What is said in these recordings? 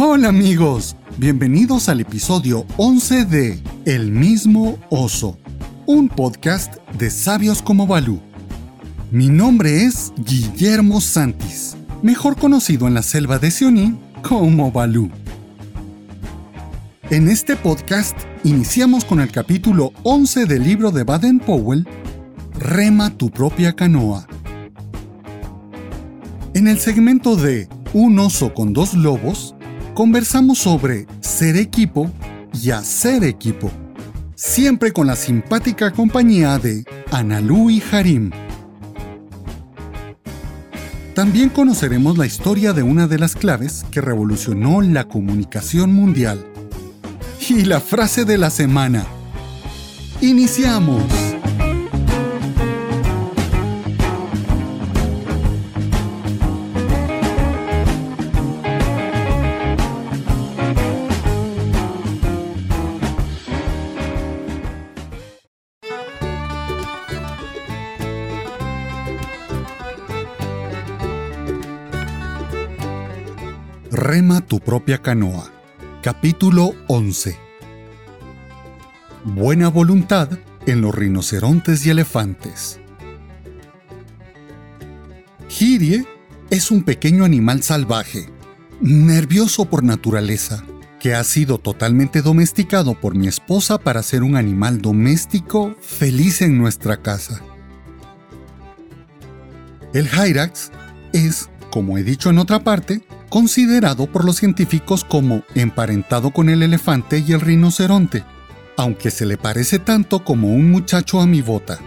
Hola amigos, bienvenidos al episodio 11 de El mismo oso, un podcast de sabios como Balú. Mi nombre es Guillermo Santis, mejor conocido en la selva de Sioní como Balú. En este podcast iniciamos con el capítulo 11 del libro de Baden Powell, Rema tu propia canoa. En el segmento de Un oso con dos lobos, conversamos sobre ser equipo y hacer equipo, siempre con la simpática compañía de Analú y Harim. También conoceremos la historia de una de las claves que revolucionó la comunicación mundial. Y la frase de la semana. Iniciamos. Tu propia canoa. Capítulo 11. Buena voluntad en los rinocerontes y elefantes. Girie es un pequeño animal salvaje, nervioso por naturaleza, que ha sido totalmente domesticado por mi esposa para ser un animal doméstico feliz en nuestra casa. El Hyrax es, como he dicho en otra parte, considerado por los científicos como emparentado con el elefante y el rinoceronte, aunque se le parece tanto como un muchacho a mi bota.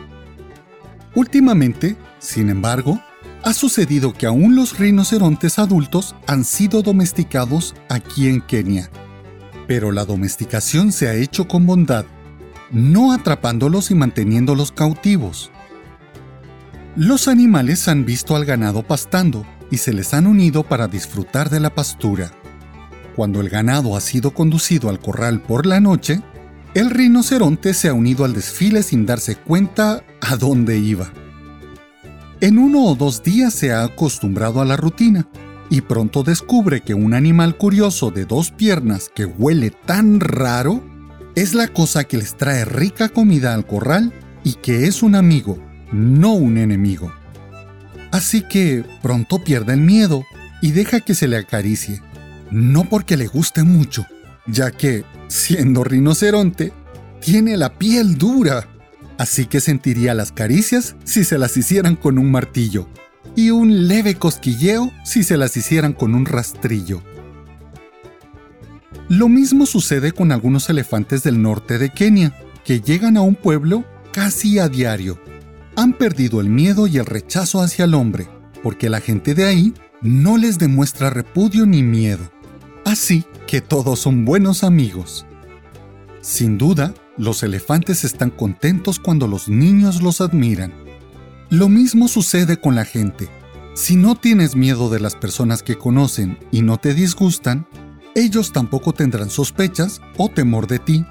Últimamente, sin embargo, ha sucedido que aún los rinocerontes adultos han sido domesticados aquí en Kenia. Pero la domesticación se ha hecho con bondad, no atrapándolos y manteniéndolos cautivos. Los animales han visto al ganado pastando y se les han unido para disfrutar de la pastura. Cuando el ganado ha sido conducido al corral por la noche, el rinoceronte se ha unido al desfile sin darse cuenta a dónde iba. En uno o dos días se ha acostumbrado a la rutina y pronto descubre que un animal curioso de dos piernas que huele tan raro es la cosa que les trae rica comida al corral y que es un amigo, no un enemigo. Así que pronto pierde el miedo y deja que se le acaricie. No porque le guste mucho, ya que, siendo rinoceronte, tiene la piel dura. Así que sentiría las caricias si se las hicieran con un martillo y un leve cosquilleo si se las hicieran con un rastrillo. Lo mismo sucede con algunos elefantes del norte de Kenia, que llegan a un pueblo casi a diario han perdido el miedo y el rechazo hacia el hombre, porque la gente de ahí no les demuestra repudio ni miedo. Así que todos son buenos amigos. Sin duda, los elefantes están contentos cuando los niños los admiran. Lo mismo sucede con la gente. Si no tienes miedo de las personas que conocen y no te disgustan, ellos tampoco tendrán sospechas o temor de ti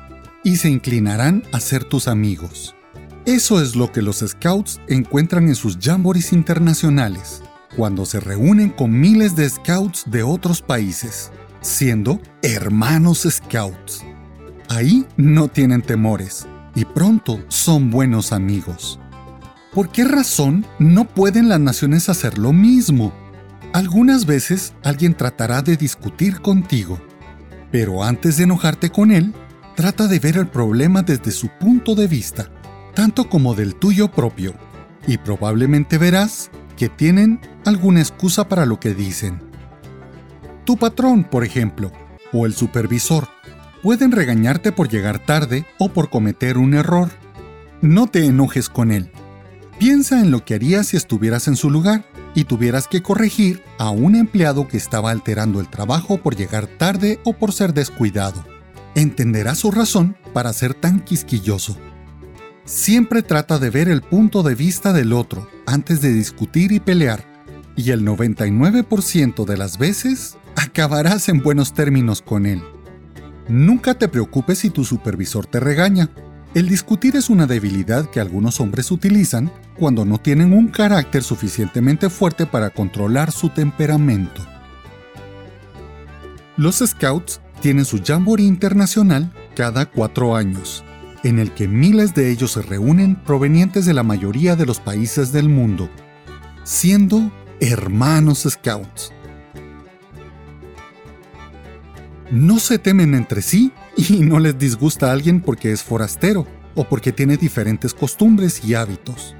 y se inclinarán a ser tus amigos. Eso es lo que los Scouts encuentran en sus jamborees internacionales, cuando se reúnen con miles de Scouts de otros países, siendo hermanos Scouts. Ahí no tienen temores y pronto son buenos amigos. ¿Por qué razón no pueden las naciones hacer lo mismo? Algunas veces alguien tratará de discutir contigo, pero antes de enojarte con él, trata de ver el problema desde su punto de vista tanto como del tuyo propio, y probablemente verás que tienen alguna excusa para lo que dicen. Tu patrón, por ejemplo, o el supervisor, pueden regañarte por llegar tarde o por cometer un error. No te enojes con él. Piensa en lo que harías si estuvieras en su lugar y tuvieras que corregir a un empleado que estaba alterando el trabajo por llegar tarde o por ser descuidado. Entenderás su razón para ser tan quisquilloso siempre trata de ver el punto de vista del otro antes de discutir y pelear, y el 99% de las veces acabarás en buenos términos con él. Nunca te preocupes si tu supervisor te regaña. El discutir es una debilidad que algunos hombres utilizan cuando no tienen un carácter suficientemente fuerte para controlar su temperamento. Los Scouts tienen su Jamboree Internacional cada cuatro años, en el que miles de ellos se reúnen provenientes de la mayoría de los países del mundo, siendo hermanos Scouts. No se temen entre sí y no les disgusta a alguien porque es forastero o porque tiene diferentes costumbres y hábitos.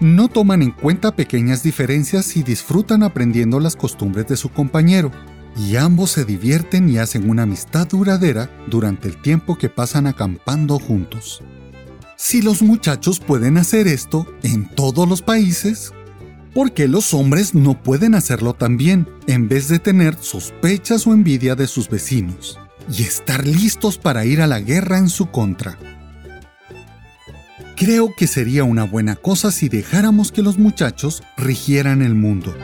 No toman en cuenta pequeñas diferencias y disfrutan aprendiendo las costumbres de su compañero, y ambos se divierten y hacen una amistad duradera durante el tiempo que pasan acampando juntos. Si los muchachos pueden hacer esto en todos los países, ¿por qué los hombres no pueden hacerlo también en vez de tener sospechas o envidia de sus vecinos y estar listos para ir a la guerra en su contra? Creo que sería una buena cosa si dejáramos que los muchachos rigieran el mundo.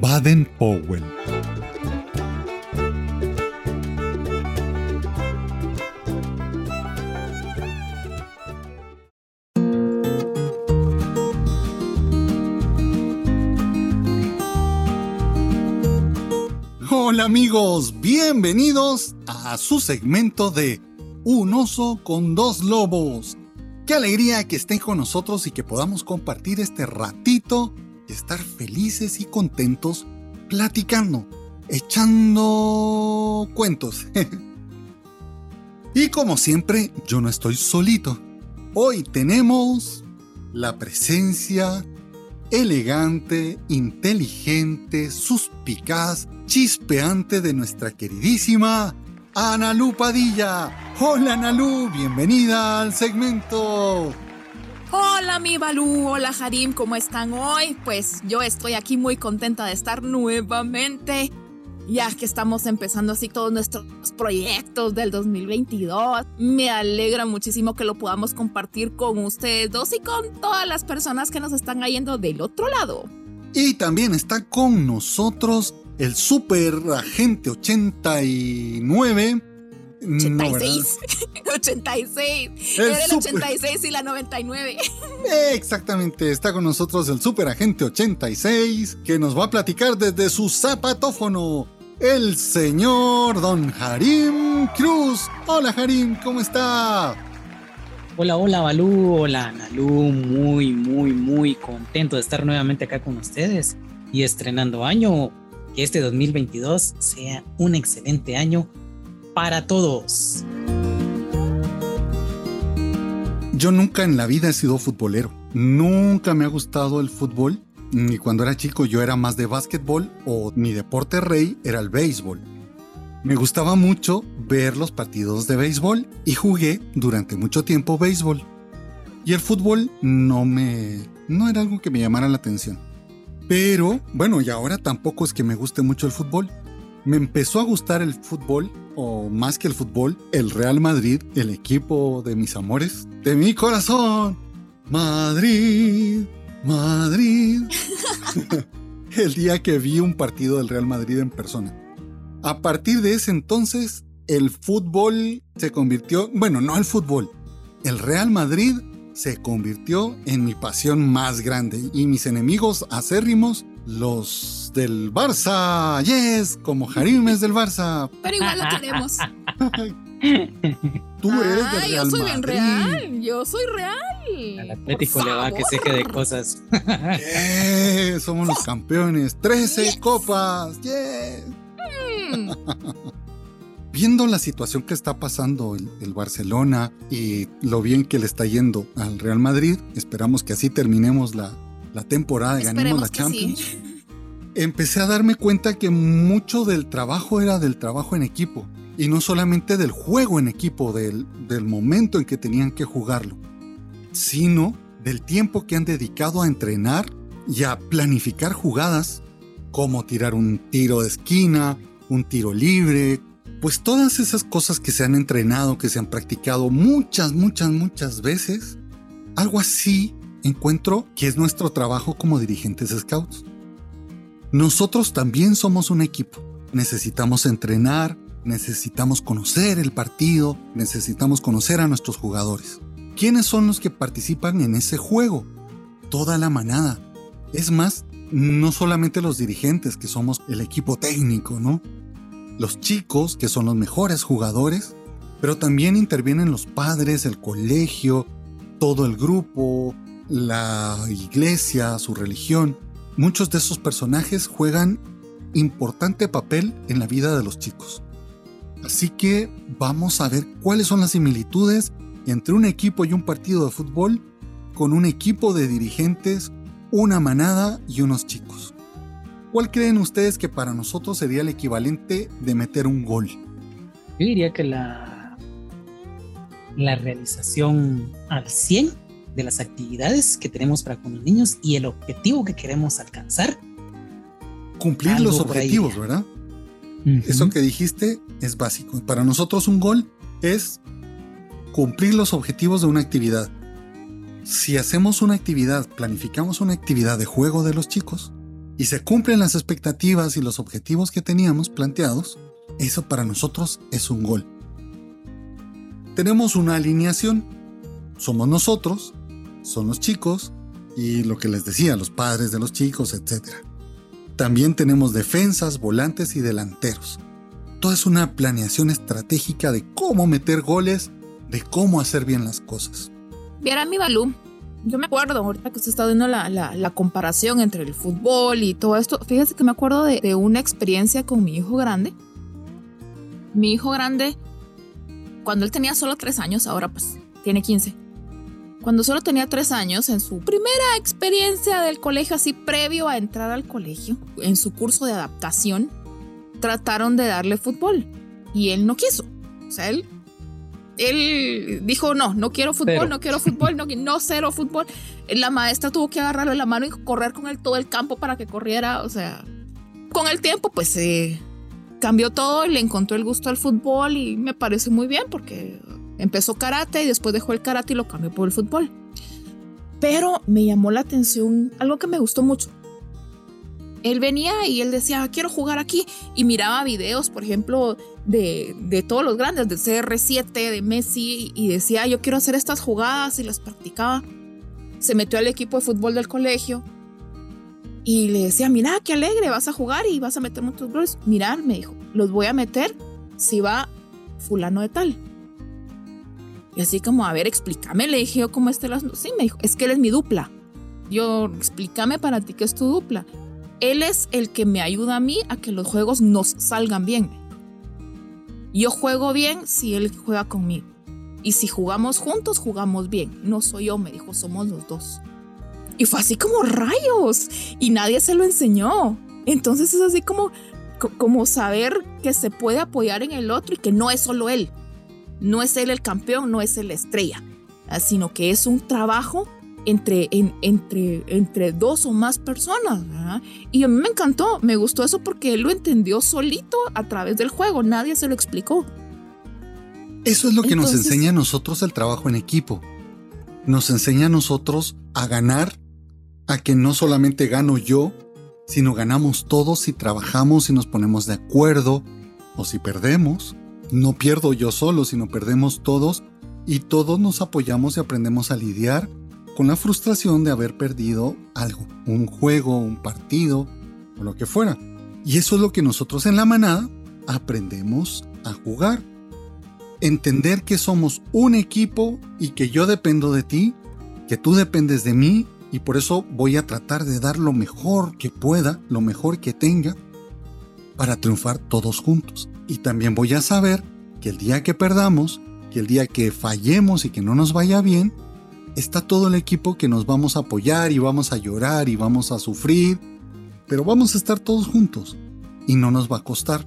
Baden Powell Hola amigos, bienvenidos a su segmento de Un oso con dos lobos. Qué alegría que estén con nosotros y que podamos compartir este ratito estar felices y contentos platicando, echando cuentos. y como siempre, yo no estoy solito. Hoy tenemos la presencia elegante, inteligente, suspicaz, chispeante de nuestra queridísima Analu Padilla. Hola Analu, bienvenida al segmento. Hola mi Balú, hola Harim, ¿cómo están hoy? Pues yo estoy aquí muy contenta de estar nuevamente, ya que estamos empezando así todos nuestros proyectos del 2022. Me alegra muchísimo que lo podamos compartir con ustedes dos y con todas las personas que nos están yendo del otro lado. Y también está con nosotros el super agente 89 86. 86. Era el 86 y la 99. Exactamente. Está con nosotros el super agente 86 que nos va a platicar desde su zapatófono. El señor Don Harim Cruz. Hola Harim, ¿cómo está? Hola, hola Balú, hola Nalu, muy, muy, muy contento de estar nuevamente acá con ustedes y estrenando año. Que este 2022 sea un excelente año para todos. Yo nunca en la vida he sido futbolero. Nunca me ha gustado el fútbol. Ni cuando era chico yo era más de básquetbol o mi deporte rey era el béisbol. Me gustaba mucho ver los partidos de béisbol y jugué durante mucho tiempo béisbol. Y el fútbol no me... no era algo que me llamara la atención. Pero, bueno, y ahora tampoco es que me guste mucho el fútbol. Me empezó a gustar el fútbol o más que el fútbol, el Real Madrid, el equipo de mis amores, de mi corazón. Madrid, Madrid. el día que vi un partido del Real Madrid en persona. A partir de ese entonces, el fútbol se convirtió, bueno, no el fútbol, el Real Madrid se convirtió en mi pasión más grande y mis enemigos acérrimos los del Barça, yes, como Harim es del Barça. Pero igual lo queremos. Tú eres del Real Yo soy bien real, yo soy real. Al Atlético le va que se de cosas. Somos los campeones. 13 copas, yes. Mm. Viendo la situación que está pasando el, el Barcelona y lo bien que le está yendo al Real Madrid, esperamos que así terminemos la, la temporada y ganemos la Champions, empecé a darme cuenta que mucho del trabajo era del trabajo en equipo y no solamente del juego en equipo, del, del momento en que tenían que jugarlo, sino del tiempo que han dedicado a entrenar y a planificar jugadas, como tirar un tiro de esquina, un tiro libre, pues todas esas cosas que se han entrenado, que se han practicado muchas, muchas, muchas veces, algo así encuentro que es nuestro trabajo como dirigentes scouts. Nosotros también somos un equipo. Necesitamos entrenar, necesitamos conocer el partido, necesitamos conocer a nuestros jugadores. ¿Quiénes son los que participan en ese juego? Toda la manada. Es más, no solamente los dirigentes, que somos el equipo técnico, ¿no? Los chicos, que son los mejores jugadores, pero también intervienen los padres, el colegio, todo el grupo, la iglesia, su religión. Muchos de esos personajes juegan importante papel en la vida de los chicos. Así que vamos a ver cuáles son las similitudes entre un equipo y un partido de fútbol con un equipo de dirigentes, una manada y unos chicos. ¿Cuál creen ustedes que para nosotros sería el equivalente de meter un gol? Yo diría que la, la realización al 100 de las actividades que tenemos para con los niños y el objetivo que queremos alcanzar. Cumplir los objetivos, ¿verdad? Eso que dijiste es básico. Para nosotros un gol es cumplir los objetivos de una actividad. Si hacemos una actividad, planificamos una actividad de juego de los chicos y se cumplen las expectativas y los objetivos que teníamos planteados, eso para nosotros es un gol. Tenemos una alineación. Somos nosotros, son los chicos y lo que les decía, los padres de los chicos, etc. También tenemos defensas, volantes y delanteros. Toda es una planeación estratégica de cómo meter goles, de cómo hacer bien las cosas. Viera mi Balú, yo me acuerdo ahorita que usted está dando la, la, comparación entre el fútbol y todo esto. Fíjese que me acuerdo de, de una experiencia con mi hijo grande. Mi hijo grande, cuando él tenía solo tres años, ahora pues tiene 15 cuando solo tenía tres años, en su primera experiencia del colegio, así previo a entrar al colegio, en su curso de adaptación, trataron de darle fútbol y él no quiso. O sea, él, él dijo, no, no quiero fútbol, no quiero fútbol, no, no cero fútbol. La maestra tuvo que agarrarlo en la mano y correr con él todo el campo para que corriera. O sea, con el tiempo, pues se cambió todo y le encontró el gusto al fútbol y me parece muy bien porque Empezó karate y después dejó el karate y lo cambió por el fútbol. Pero me llamó la atención algo que me gustó mucho. Él venía y él decía, quiero jugar aquí. Y miraba videos, por ejemplo, de, de todos los grandes, de CR7, de Messi, y decía, yo quiero hacer estas jugadas y las practicaba. Se metió al equipo de fútbol del colegio y le decía, mira, qué alegre, vas a jugar y vas a meter muchos goles. Mirar, me dijo, los voy a meter si va fulano de tal. Así como, a ver, explícame, le dije yo cómo está las... Sí, me dijo, es que él es mi dupla. Yo, explícame para ti qué es tu dupla. Él es el que me ayuda a mí a que los juegos nos salgan bien. Yo juego bien si él juega conmigo. Y si jugamos juntos, jugamos bien. No soy yo, me dijo, somos los dos. Y fue así como rayos. Y nadie se lo enseñó. Entonces es así como, como saber que se puede apoyar en el otro y que no es solo él no es él el campeón, no es él la estrella, ah, sino que es un trabajo entre, entre, entre dos o más personas. Y a mí me encantó, me gustó eso porque él lo entendió solito a través del juego, nadie se lo explicó. Eso es lo que nos enseña a nosotros el trabajo en equipo. Nos enseña a nosotros a ganar, a que no solamente gano yo, sino ganamos todos si trabajamos y nos ponemos de acuerdo, o si perdemos, no pierdo yo solo, sino perdemos todos y todos nos apoyamos y aprendemos a lidiar con la frustración de haber perdido algo, un juego, un partido o lo que fuera. Y eso es lo que nosotros en la manada aprendemos a jugar. Entender que somos un equipo y que yo dependo de ti, que tú dependes de mí y por eso voy a tratar de dar lo mejor que pueda, lo mejor que tenga para triunfar todos juntos. Y también voy a saber que el día que perdamos, que el día que fallemos y que no nos vaya bien, está todo el equipo que nos vamos a apoyar y vamos a llorar y vamos a sufrir, pero vamos a estar todos juntos y no nos va a costar,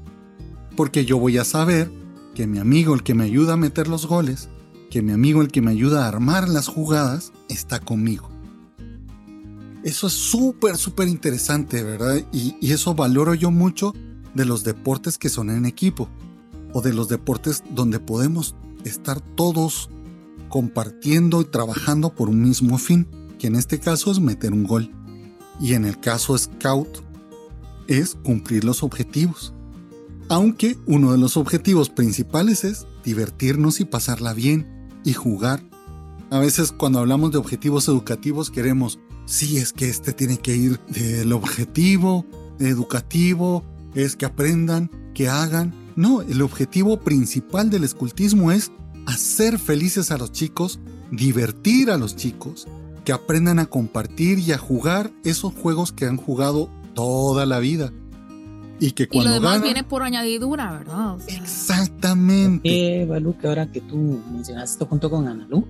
porque yo voy a saber que mi amigo el que me ayuda a meter los goles, que mi amigo el que me ayuda a armar las jugadas, está conmigo. Eso es súper, súper interesante, ¿verdad? Y, y eso valoro yo mucho de los deportes que son en equipo o de los deportes donde podemos estar todos compartiendo y trabajando por un mismo fin, que en este caso es meter un gol. Y en el caso Scout es cumplir los objetivos. Aunque uno de los objetivos principales es divertirnos y pasarla bien y jugar. A veces cuando hablamos de objetivos educativos queremos sí, es que este tiene que ir del objetivo educativo, es que aprendan, que hagan. No, el objetivo principal del escultismo es hacer felices a los chicos, divertir a los chicos, que aprendan a compartir y a jugar esos juegos que han jugado toda la vida. Y que cuando y lo demás viene por añadidura, ¿verdad? O sea, Exactamente. Eh, Balú, que ahora que tú mencionaste esto junto con Analú,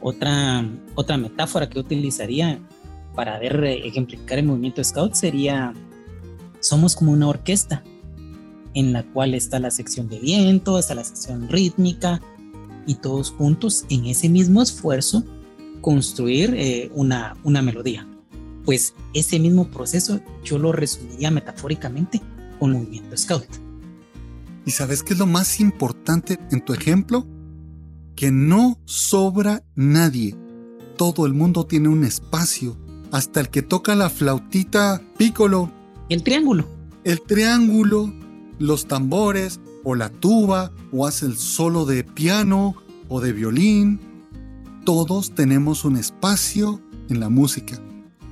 otra, otra metáfora que utilizaría para ver, eh, ejemplificar el movimiento Scout sería, somos como una orquesta en la cual está la sección de viento, está la sección rítmica y todos juntos en ese mismo esfuerzo construir eh, una, una melodía. Pues ese mismo proceso yo lo resumiría metafóricamente con movimiento Scout. ¿Y sabes qué es lo más importante en tu ejemplo? Que no sobra nadie. Todo el mundo tiene un espacio. Hasta el que toca la flautita piccolo, El triángulo. el triángulo, los tambores, o la tuba, o hace el solo de piano o de violín. Todos tenemos un espacio en la música,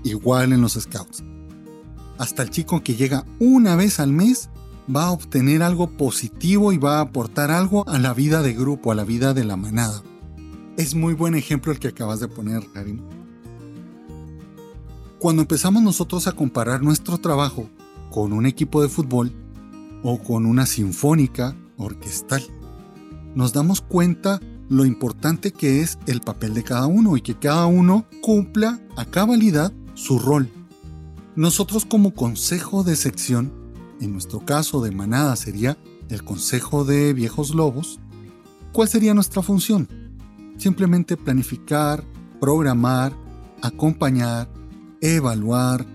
igual en los scouts. Hasta el chico que llega una vez al mes va a obtener algo positivo y va a aportar algo a la vida de grupo, a la vida de la manada. Es muy buen ejemplo el que acabas de poner, Karim. Cuando empezamos nosotros a comparar nuestro trabajo con un equipo de fútbol o con una sinfónica orquestal, nos damos cuenta lo importante que es el papel de cada uno y que cada uno cumpla a cabalidad su rol. Nosotros como consejo de sección, en nuestro caso de manada sería el consejo de viejos lobos, ¿cuál sería nuestra función? Simplemente planificar, programar, acompañar, evaluar.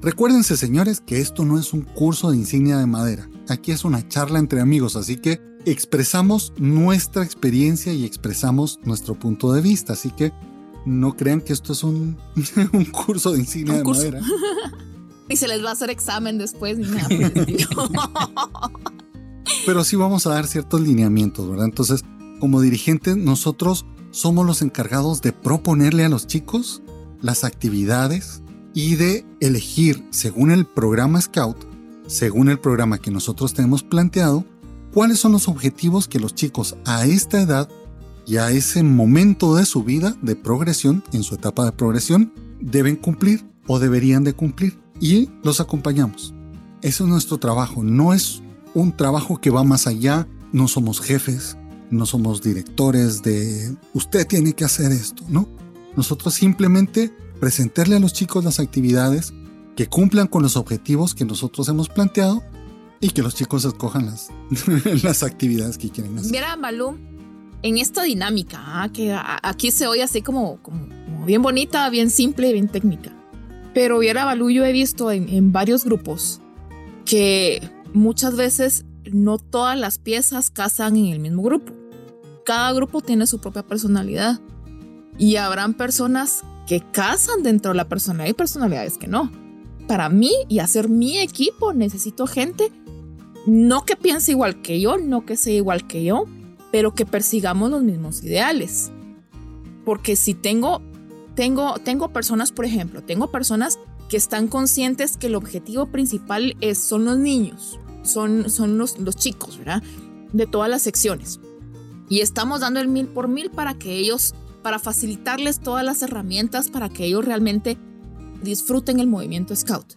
Recuérdense señores que esto no es un curso de insignia de madera, aquí es una charla entre amigos, así que expresamos nuestra experiencia y expresamos nuestro punto de vista, así que no crean que esto es un, un curso de insignia de curso. madera. y se les va a hacer examen después ni nada. pero sí vamos a dar ciertos lineamientos, ¿verdad? Entonces, como dirigentes, nosotros somos los encargados de proponerle a los chicos las actividades y de elegir, según el programa Scout, según el programa que nosotros tenemos planteado, cuáles son los objetivos que los chicos a esta edad y a ese momento de su vida de progresión, en su etapa de progresión, deben cumplir o deberían de cumplir y los acompañamos. Eso es nuestro trabajo, no es un trabajo que va más allá, no somos jefes, no somos directores de usted tiene que hacer esto, ¿no? Nosotros simplemente presentarle a los chicos las actividades que cumplan con los objetivos que nosotros hemos planteado y que los chicos escojan las, las actividades que quieren hacer. Mira, Malú, en esta dinámica, ah, que aquí se oye así como, como, como bien bonita, bien simple, bien técnica. Pero viera, Balú, yo he visto en, en varios grupos que muchas veces no todas las piezas casan en el mismo grupo. Cada grupo tiene su propia personalidad. Y habrán personas que casan dentro de la personalidad y personalidades que no. Para mí y hacer mi equipo necesito gente no que piense igual que yo, no que sea igual que yo, pero que persigamos los mismos ideales. Porque si tengo, tengo, tengo personas, por ejemplo, tengo personas que están conscientes que el objetivo principal es, son los niños, son, son los, los chicos, ¿verdad? De todas las secciones. Y estamos dando el mil por mil para que ellos, para facilitarles todas las herramientas para que ellos realmente disfruten el movimiento scout.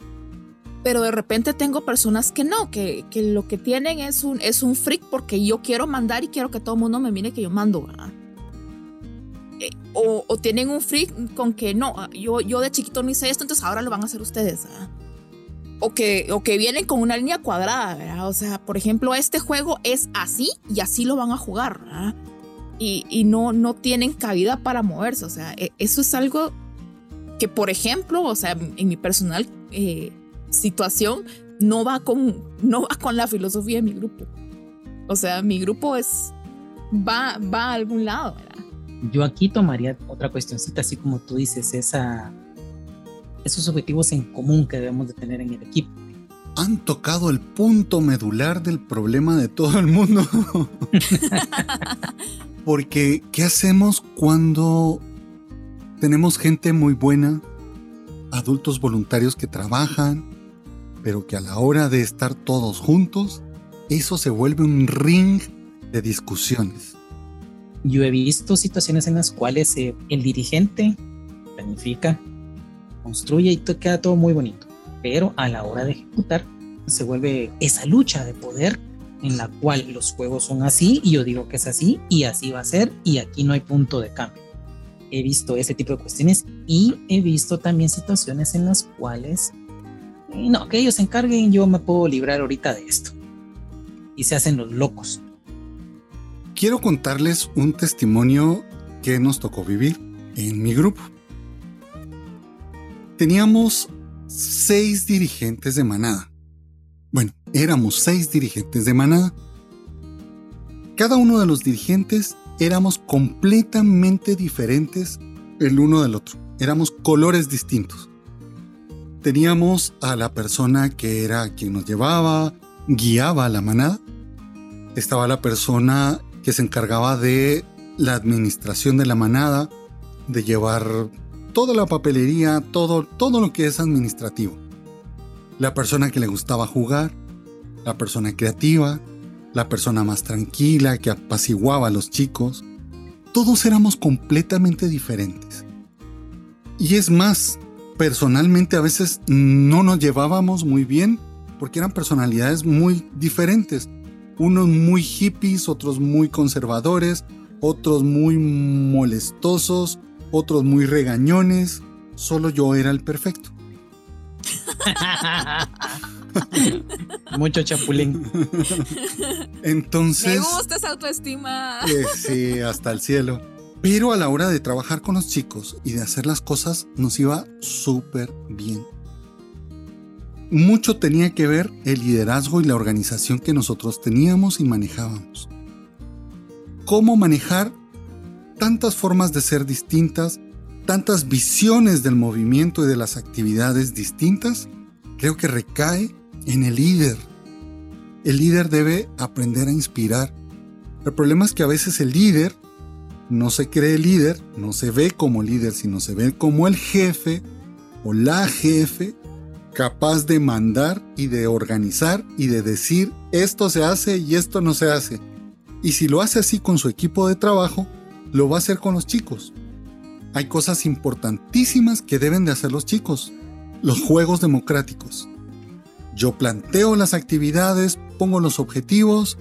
Pero de repente tengo personas que no, que, que lo que tienen es un, es un freak porque yo quiero mandar y quiero que todo el mundo me mire que yo mando, ¿verdad? Eh, O, o tienen un freak con que no, ah, yo, yo de chiquito no hice esto, entonces ahora lo van a hacer ustedes. O que, o que vienen con una línea cuadrada, ¿verdad? O sea, por ejemplo, este juego es así y así lo van a jugar, ¿verdad? Y, y no, no tienen cabida para moverse. O sea, e- eso es algo que, por ejemplo, o sea, en mi personal eh, situación, no va, con, no va con la filosofía de mi grupo. O sea, mi grupo es, va, va a algún lado, ¿verdad? Yo aquí tomaría otra cuestioncita, así como tú dices, esa, esos objetivos en común que debemos de tener en el equipo. Han tocado el punto medular del problema de todo el mundo. Porque, ¿qué hacemos cuando tenemos gente muy buena adultos voluntarios que trabajan, pero que a la hora de estar todos juntos, eso se vuelve un ring de discusiones. Yo he visto situaciones en las cuales eh, el dirigente planifica, construye y queda todo muy bonito, pero a la hora de ejecutar se vuelve esa lucha de poder en la cual los juegos son así y yo digo que es así y así va a ser y aquí no hay punto de cambio. He visto ese tipo de cuestiones y he visto también situaciones en las cuales eh, no, que ellos se encarguen, yo me puedo librar ahorita de esto. Y se hacen los locos. Quiero contarles un testimonio que nos tocó vivir en mi grupo. Teníamos seis dirigentes de manada. Éramos seis dirigentes de manada. Cada uno de los dirigentes éramos completamente diferentes el uno del otro. Éramos colores distintos. Teníamos a la persona que era quien nos llevaba, guiaba a la manada. Estaba la persona que se encargaba de la administración de la manada, de llevar toda la papelería, todo, todo lo que es administrativo la persona que le gustaba jugar, la persona creativa, la persona más tranquila que apaciguaba a los chicos. Todos éramos completamente diferentes. Y es más, personalmente a veces no nos llevábamos muy bien porque eran personalidades muy diferentes. Unos muy hippies, otros muy conservadores, otros muy molestosos, otros muy regañones. Solo yo era el perfecto. Mucho chapulín. Entonces. Me gusta esa autoestima. sí, hasta el cielo. Pero a la hora de trabajar con los chicos y de hacer las cosas, nos iba súper bien. Mucho tenía que ver el liderazgo y la organización que nosotros teníamos y manejábamos. Cómo manejar tantas formas de ser distintas tantas visiones del movimiento y de las actividades distintas, creo que recae en el líder. El líder debe aprender a inspirar. El problema es que a veces el líder no se cree líder, no se ve como líder, sino se ve como el jefe o la jefe capaz de mandar y de organizar y de decir esto se hace y esto no se hace. Y si lo hace así con su equipo de trabajo, lo va a hacer con los chicos hay cosas importantísimas que deben de hacer los chicos. Los juegos democráticos. Yo planteo las actividades, pongo los objetivos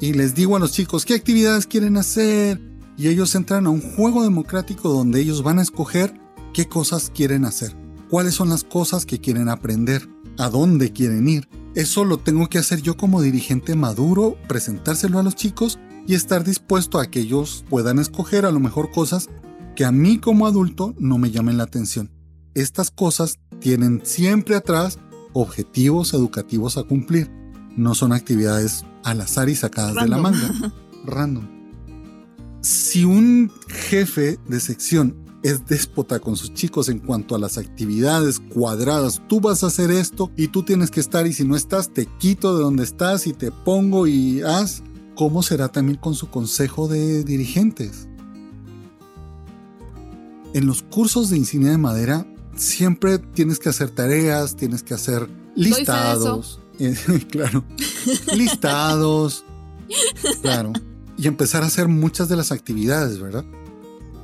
y les digo a los chicos qué actividades quieren hacer y ellos entran a un juego democrático donde ellos van a escoger qué cosas quieren hacer, cuáles son las cosas que quieren aprender, a dónde quieren ir. Eso lo tengo que hacer yo como dirigente maduro, presentárselo a los chicos y estar dispuesto a que ellos puedan escoger a lo mejor cosas que a mí como adulto no me llamen la atención. Estas cosas tienen siempre atrás objetivos educativos a cumplir. No son actividades al azar y sacadas de la manga. Random. Si un jefe de sección es déspota con sus chicos en cuanto a las actividades cuadradas. Tú vas a hacer esto y tú tienes que estar y si no estás te quito de donde estás y te pongo y haz. ¿Cómo será también con su consejo de dirigentes? en los cursos de insignia de madera siempre tienes que hacer tareas, tienes que hacer listados. claro. listados. Claro. Y empezar a hacer muchas de las actividades, ¿verdad?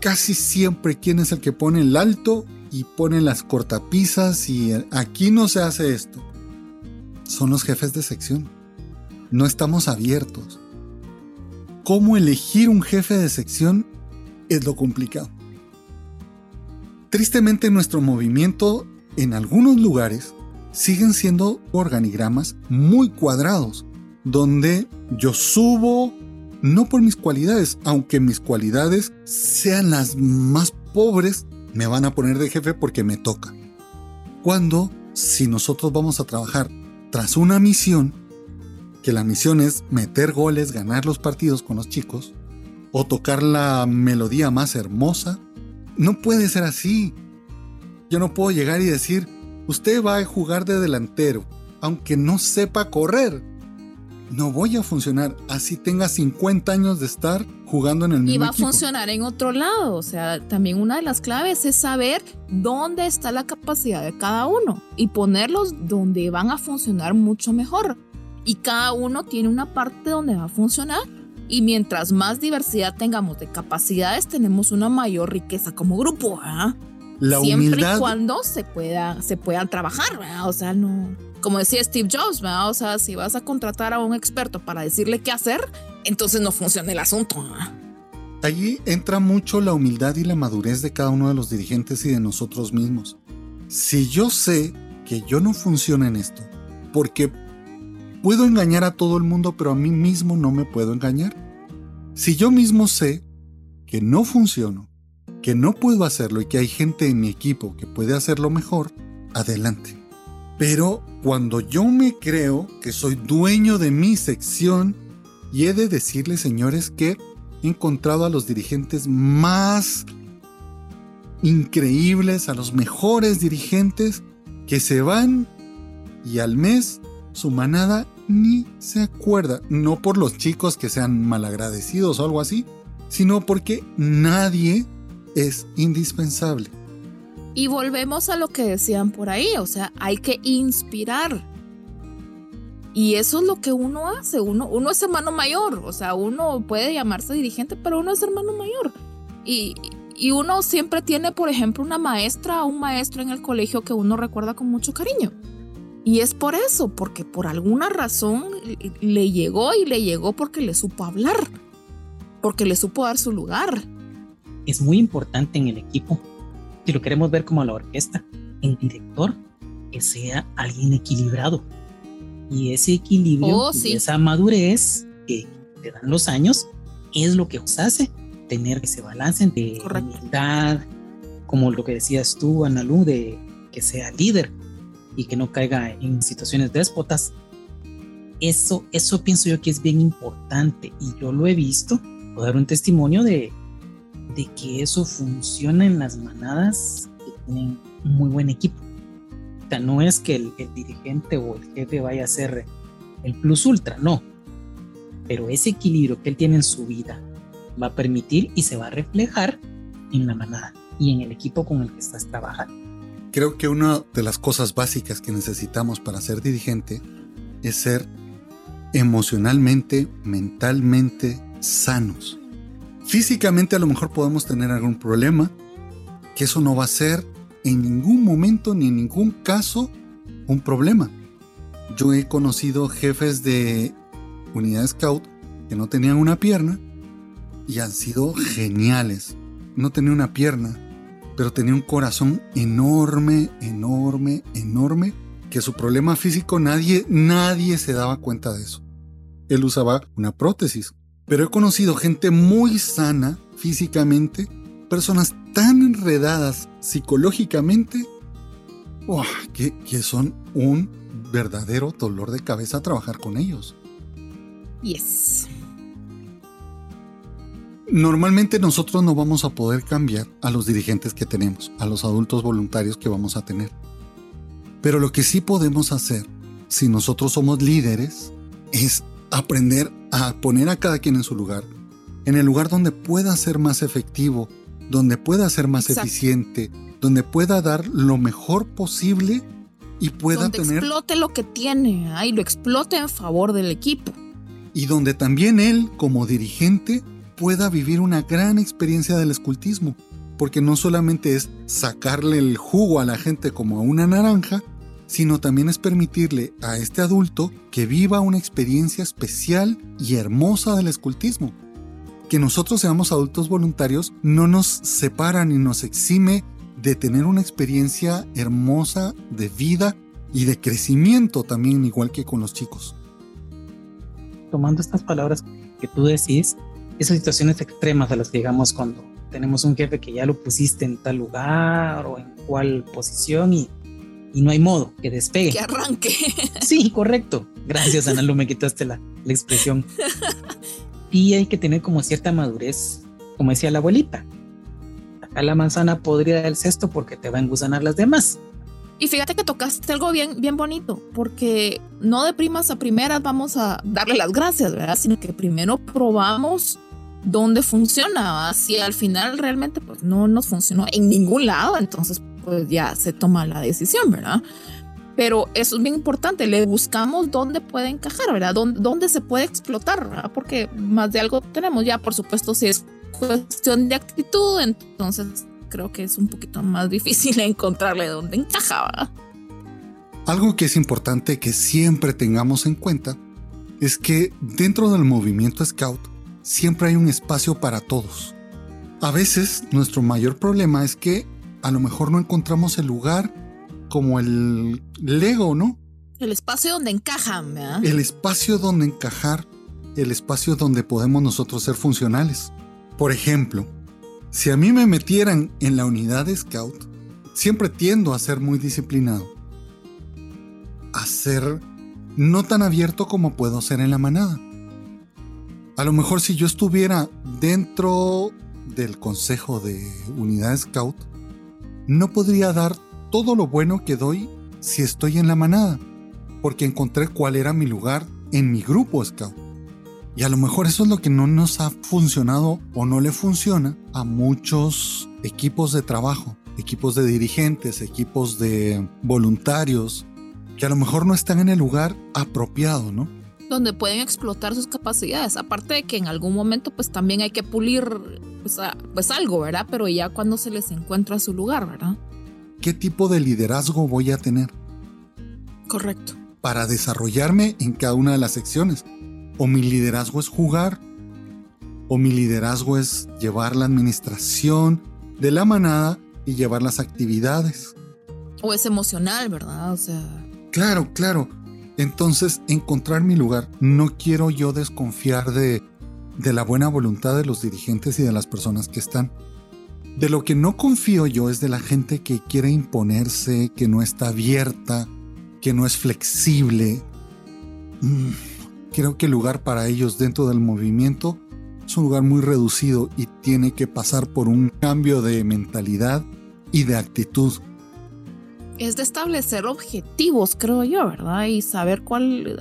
Casi siempre quién es el que pone el alto y pone las cortapisas y aquí no se hace esto. Son los jefes de sección. No estamos abiertos. ¿Cómo elegir un jefe de sección? Es lo complicado. Tristemente nuestro movimiento en algunos lugares siguen siendo organigramas muy cuadrados, donde yo subo no por mis cualidades, aunque mis cualidades sean las más pobres, me van a poner de jefe porque me toca. Cuando, si nosotros vamos a trabajar tras una misión, que la misión es meter goles, ganar los partidos con los chicos, o tocar la melodía más hermosa, no puede ser así. Yo no puedo llegar y decir, usted va a jugar de delantero, aunque no sepa correr. No voy a funcionar así tenga 50 años de estar jugando en el mismo Y va equipo. a funcionar en otro lado. O sea, también una de las claves es saber dónde está la capacidad de cada uno y ponerlos donde van a funcionar mucho mejor. Y cada uno tiene una parte donde va a funcionar. Y mientras más diversidad tengamos de capacidades, tenemos una mayor riqueza como grupo. ¿verdad? La Siempre humildad y cuando se, pueda, se puedan trabajar. ¿verdad? O sea, no. Como decía Steve Jobs, ¿verdad? o sea, si vas a contratar a un experto para decirle qué hacer, entonces no funciona el asunto. ¿verdad? Allí entra mucho la humildad y la madurez de cada uno de los dirigentes y de nosotros mismos. Si yo sé que yo no funciono en esto, porque puedo engañar a todo el mundo, pero a mí mismo no me puedo engañar. Si yo mismo sé que no funciono, que no puedo hacerlo y que hay gente en mi equipo que puede hacerlo mejor, adelante. Pero cuando yo me creo que soy dueño de mi sección, y he de decirles, señores, que he encontrado a los dirigentes más increíbles, a los mejores dirigentes que se van y al mes su manada ni se acuerda. No por los chicos que sean malagradecidos o algo así, sino porque nadie es indispensable. Y volvemos a lo que decían por ahí, o sea, hay que inspirar. Y eso es lo que uno hace, uno, uno es hermano mayor, o sea, uno puede llamarse dirigente, pero uno es hermano mayor. Y, y uno siempre tiene, por ejemplo, una maestra o un maestro en el colegio que uno recuerda con mucho cariño. Y es por eso, porque por alguna razón le llegó y le llegó porque le supo hablar, porque le supo dar su lugar. Es muy importante en el equipo, si lo queremos ver como la orquesta, el director que sea alguien equilibrado. Y ese equilibrio Oh, y esa madurez que te dan los años es lo que os hace tener ese balance entre Correcto. humildad, como lo que decías tú, Analu, de que sea líder y que no caiga en situaciones déspotas. Eso, eso pienso yo que es bien importante y yo lo he visto, puedo dar un testimonio de, de que eso funciona en las manadas que tienen un muy buen equipo. O sea, no es que el, el dirigente o el jefe vaya a ser el plus ultra, no. Pero ese equilibrio que él tiene en su vida va a permitir y se va a reflejar en la manada y en el equipo con el que estás trabajando. Creo que una de las cosas básicas que necesitamos para ser dirigente es ser emocionalmente, mentalmente sanos. Físicamente a lo mejor podemos tener algún problema, que eso no va a ser en ningún momento ni en ningún caso un problema. Yo he conocido jefes de unidad scout que no tenían una pierna y han sido geniales. No tenía una pierna, pero tenía un corazón enorme, enorme, enorme, que su problema físico nadie, nadie se daba cuenta de eso. Él usaba una prótesis, pero he conocido gente muy sana físicamente, personas tan enredadas psicológicamente, ¡uah! que, que son un verdadero dolor de cabeza trabajar con ellos. Yes. Normalmente nosotros no vamos a poder cambiar a los dirigentes que tenemos, a los adultos voluntarios que vamos a tener. Pero lo que sí podemos hacer, si nosotros somos líderes, es aprender a poner a cada quien en su lugar, en el lugar donde pueda ser más efectivo, donde pueda ser más Exacto. eficiente, donde pueda dar lo mejor posible y pueda Donde tener explote lo que tiene ¿ah? y lo explote en favor del equipo. y donde también él, como dirigente, pueda vivir una gran experiencia del escultismo, porque no solamente es sacarle el jugo a la gente como a una naranja, sino también es permitirle a este adulto que viva una experiencia especial y hermosa del escultismo. Que nosotros seamos adultos voluntarios no nos separa ni nos exime de tener una experiencia hermosa de vida y de crecimiento también, igual que con los chicos. tomando estas palabras que tú decís, esas situaciones extremas a las que llegamos cuando tenemos un jefe que ya lo pusiste en tal lugar o en cual posición y, y no hay modo que despegue. Que arranque. Sí, correcto. Gracias, Ana Lu, me quitaste la, la expresión. Y hay que tener como cierta madurez, como decía la abuelita. Acá la manzana podría del cesto porque te va a engusanar las demás. Y fíjate que tocaste algo bien, bien bonito, porque no de primas a primeras vamos a darle las gracias, ¿verdad? Sino que primero probamos dónde funciona. Si al final realmente pues, no nos funcionó en ningún lado, entonces pues ya se toma la decisión, ¿verdad? Pero eso es bien importante, le buscamos dónde puede encajar, ¿verdad? Dónde, se puede explotar. Porque más de algo tenemos ya, por supuesto, si es cuestión de actitud, entonces creo que es un poquito más difícil encontrarle dónde encaja. Algo que es importante que siempre tengamos en cuenta es que dentro del movimiento Scout siempre hay un espacio para todos. A veces nuestro mayor problema es que a lo mejor no encontramos el lugar como el Lego, ¿no? El espacio donde encajan, ¿verdad? El espacio donde encajar, el espacio donde podemos nosotros ser funcionales. Por ejemplo, si a mí me metieran en la unidad de Scout, siempre tiendo a ser muy disciplinado. A ser no tan abierto como puedo ser en la manada. A lo mejor si yo estuviera dentro del consejo de unidad Scout, no podría dar todo lo bueno que doy si estoy en la manada, porque encontré cuál era mi lugar en mi grupo scout. Y a lo mejor eso es lo que no nos ha funcionado o no le funciona a muchos equipos de trabajo, equipos de dirigentes, equipos de voluntarios, que a lo mejor no están en el lugar apropiado, ¿no? Donde pueden explotar sus capacidades. Aparte de que en algún momento pues también hay que pulir pues, pues algo, ¿verdad? Pero ya cuando se les encuentra su lugar, ¿verdad? qué tipo de liderazgo voy a tener. Correcto. Para desarrollarme en cada una de las secciones. O mi liderazgo es jugar. O mi liderazgo es llevar la administración de la manada y llevar las actividades. O es emocional, ¿verdad? O sea. Claro, claro. Entonces, encontrar mi lugar. No quiero yo desconfiar de, de la buena voluntad de los dirigentes y de las personas que están. De lo que no confío yo es de la gente que quiere imponerse, que no está abierta, que no es flexible. Mm, creo que el lugar para ellos dentro del movimiento es un lugar muy reducido y tiene que pasar por un cambio de mentalidad y de actitud. Es de establecer objetivos, creo yo, ¿verdad? Y saber cuál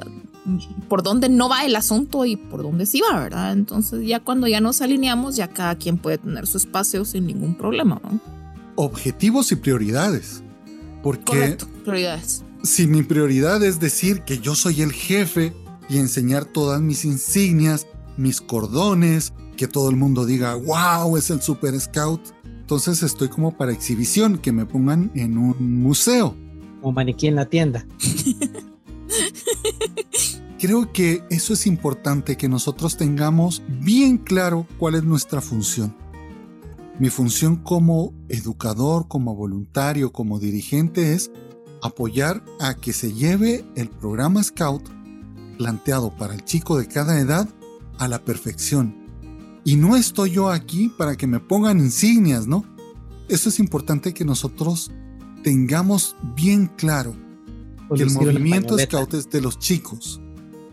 por dónde no va el asunto y por dónde sí va, ¿verdad? Entonces ya cuando ya nos alineamos, ya cada quien puede tener su espacio sin ningún problema. ¿no? Objetivos y prioridades. Porque Correcto, prioridades. Si mi prioridad es decir que yo soy el jefe y enseñar todas mis insignias, mis cordones, que todo el mundo diga, wow, es el Super Scout, entonces estoy como para exhibición, que me pongan en un museo. O maniquí en la tienda. Creo que eso es importante que nosotros tengamos bien claro cuál es nuestra función. Mi función como educador, como voluntario, como dirigente es apoyar a que se lleve el programa Scout planteado para el chico de cada edad a la perfección. Y no estoy yo aquí para que me pongan insignias, ¿no? Eso es importante que nosotros tengamos bien claro que el movimiento scout es de los chicos.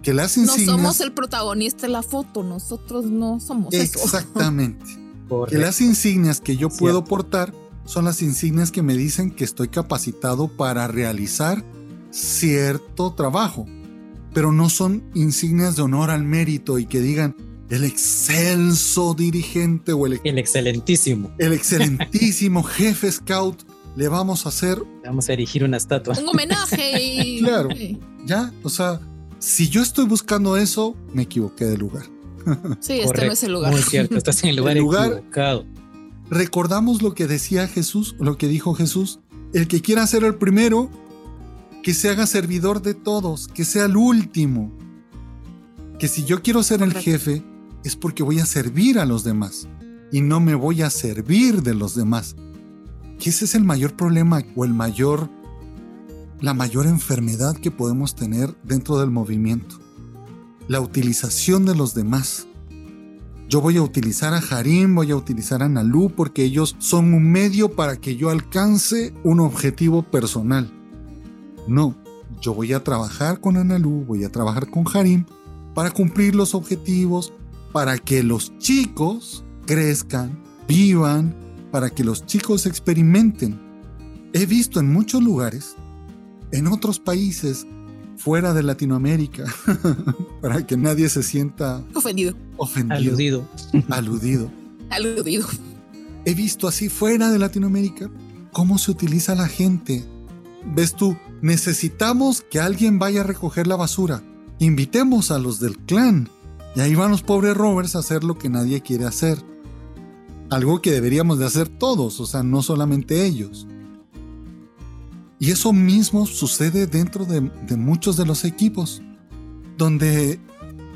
Que las insignias. No somos el protagonista de la foto, nosotros no somos Exactamente. que las insignias que yo puedo portar son las insignias que me dicen que estoy capacitado para realizar cierto trabajo. Pero no son insignias de honor al mérito y que digan el excelso dirigente o el, el excelentísimo. El excelentísimo jefe scout le vamos a hacer... vamos a erigir una estatua. Un homenaje. Y... claro. Ya, o sea, si yo estoy buscando eso, me equivoqué de lugar. Sí, este no es el lugar. Muy cierto, estás en el lugar, equivocado. Recordamos lo que decía Jesús, lo que dijo Jesús. El que quiera ser el primero, que se haga servidor de todos, que sea el último. Que si yo quiero ser el jefe, es porque voy a servir a los demás y no me voy a servir de los demás que ese es el mayor problema o el mayor, la mayor enfermedad que podemos tener dentro del movimiento. La utilización de los demás. Yo voy a utilizar a Harim, voy a utilizar a Nalu porque ellos son un medio para que yo alcance un objetivo personal. No, yo voy a trabajar con Analu, voy a trabajar con Harim para cumplir los objetivos, para que los chicos crezcan, vivan, para que los chicos experimenten. He visto en muchos lugares, en otros países, fuera de Latinoamérica, para que nadie se sienta ofendido. Ofendido. Aludido. Aludido. Aludido. He visto así fuera de Latinoamérica cómo se utiliza la gente. Ves tú, necesitamos que alguien vaya a recoger la basura. Invitemos a los del clan. Y ahí van los pobres Roberts a hacer lo que nadie quiere hacer. Algo que deberíamos de hacer todos, o sea, no solamente ellos. Y eso mismo sucede dentro de, de muchos de los equipos, donde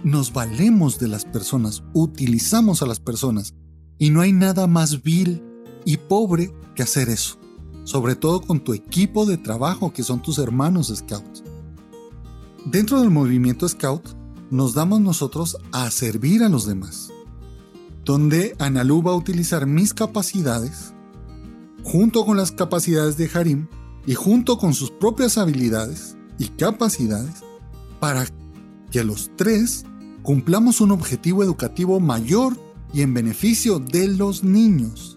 nos valemos de las personas, utilizamos a las personas, y no hay nada más vil y pobre que hacer eso, sobre todo con tu equipo de trabajo que son tus hermanos scouts. Dentro del movimiento scout, nos damos nosotros a servir a los demás, donde Analu va a utilizar mis capacidades, junto con las capacidades de Harim, y junto con sus propias habilidades y capacidades, para que los tres cumplamos un objetivo educativo mayor y en beneficio de los niños.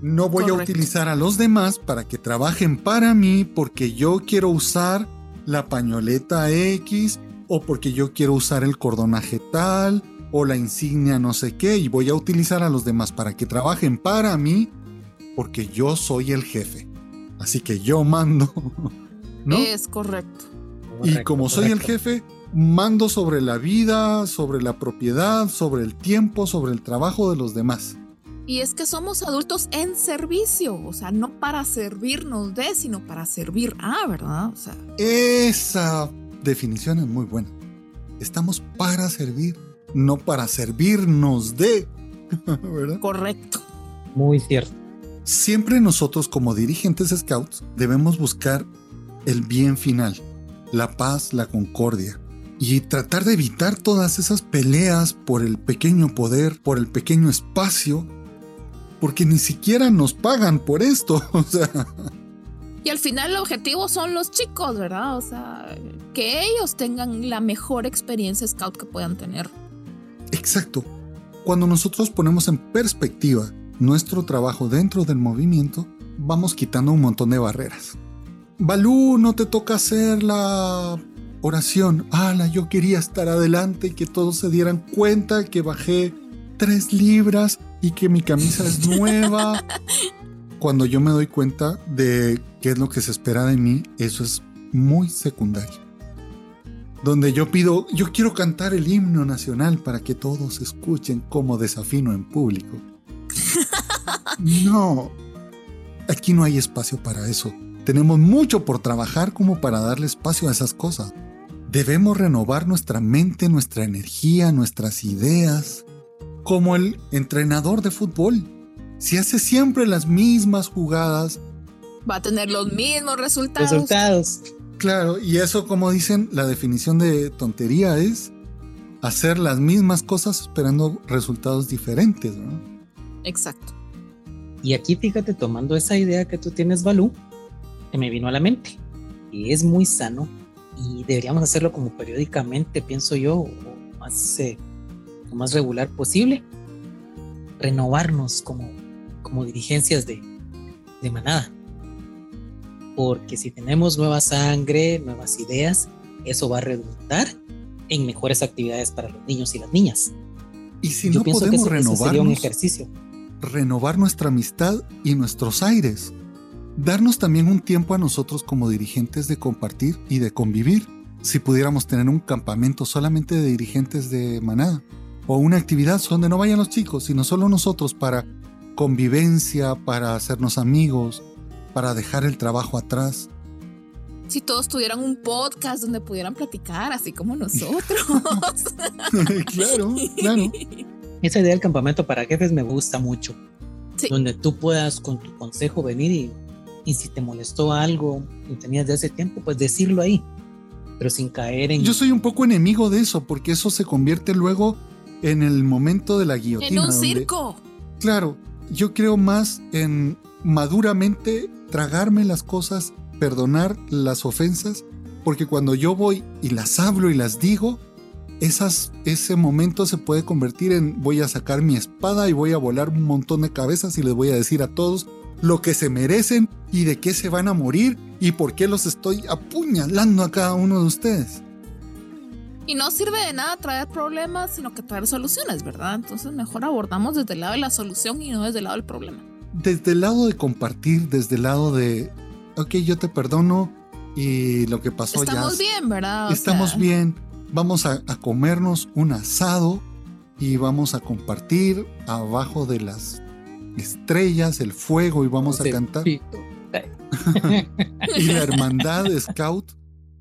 No voy a utilizar a los demás para que trabajen para mí porque yo quiero usar la pañoleta X o porque yo quiero usar el cordonaje tal o la insignia no sé qué y voy a utilizar a los demás para que trabajen para mí porque yo soy el jefe. Así que yo mando. ¿No? Es correcto. Y como soy el jefe, mando sobre la vida, sobre la propiedad, sobre el tiempo, sobre el trabajo de los demás. Y es que somos adultos en servicio, o sea, no para servirnos de, sino para servir a, ¿verdad? O sea. Esa definición es muy buena. Estamos para servir, no para servirnos de, ¿verdad? Correcto. Muy cierto. Siempre nosotros como dirigentes scouts debemos buscar el bien final, la paz, la concordia, y tratar de evitar todas esas peleas por el pequeño poder, por el pequeño espacio, porque ni siquiera nos pagan por esto, o sea. Y al final el objetivo son los chicos, ¿verdad? O sea, que ellos tengan la mejor experiencia scout que puedan tener. Exacto. Cuando nosotros ponemos en perspectiva nuestro trabajo dentro del movimiento, vamos quitando un montón de barreras. Balú, no te toca hacer la oración. Ala, yo quería estar adelante y que todos se dieran cuenta que bajé tres libras y que mi camisa es nueva. Cuando yo me doy cuenta de qué es lo que se espera de mí, eso es muy secundario. Donde yo pido, yo quiero cantar el himno nacional para que todos escuchen cómo desafino en público. No, aquí no hay espacio para eso. Tenemos mucho por trabajar como para darle espacio a esas cosas. Debemos renovar nuestra mente, nuestra energía, nuestras ideas. Como el entrenador de fútbol. Si hace siempre las mismas jugadas, va a tener los mismos resultados. Resultados. Claro, y eso como dicen, la definición de tontería es hacer las mismas cosas esperando resultados diferentes. ¿no? Exacto. Y aquí fíjate, tomando esa idea que tú tienes, Balú, que me vino a la mente. Y es muy sano y deberíamos hacerlo como periódicamente, pienso yo, o más, eh, lo más regular posible. Renovarnos como, como dirigencias de, de manada. Porque si tenemos nueva sangre, nuevas ideas, eso va a redundar en mejores actividades para los niños y las niñas. Y si Yo no podemos renovar un ejercicio. Renovar nuestra amistad y nuestros aires. Darnos también un tiempo a nosotros como dirigentes de compartir y de convivir. Si pudiéramos tener un campamento solamente de dirigentes de manada. O una actividad donde no vayan los chicos, sino solo nosotros para convivencia, para hacernos amigos, para dejar el trabajo atrás. Si todos tuvieran un podcast donde pudieran platicar, así como nosotros. claro, claro. Esa idea del campamento para jefes me gusta mucho. Donde tú puedas con tu consejo venir y, y si te molestó algo y tenías de hace tiempo, pues decirlo ahí. Pero sin caer en... Yo soy un poco enemigo de eso, porque eso se convierte luego en el momento de la guillotina. En un circo. Claro, yo creo más en maduramente tragarme las cosas, perdonar las ofensas, porque cuando yo voy y las hablo y las digo, esas, ese momento se puede convertir en voy a sacar mi espada y voy a volar un montón de cabezas y les voy a decir a todos lo que se merecen y de qué se van a morir y por qué los estoy apuñalando a cada uno de ustedes. Y no sirve de nada traer problemas, sino que traer soluciones, ¿verdad? Entonces mejor abordamos desde el lado de la solución y no desde el lado del problema. Desde el lado de compartir, desde el lado de, ok, yo te perdono y lo que pasó ya... Estamos bien, ¿verdad? estamos bien, vamos a, comernos un asado y vamos a compartir abajo de las estrellas, el fuego y vamos a cantar. y la hermandad scout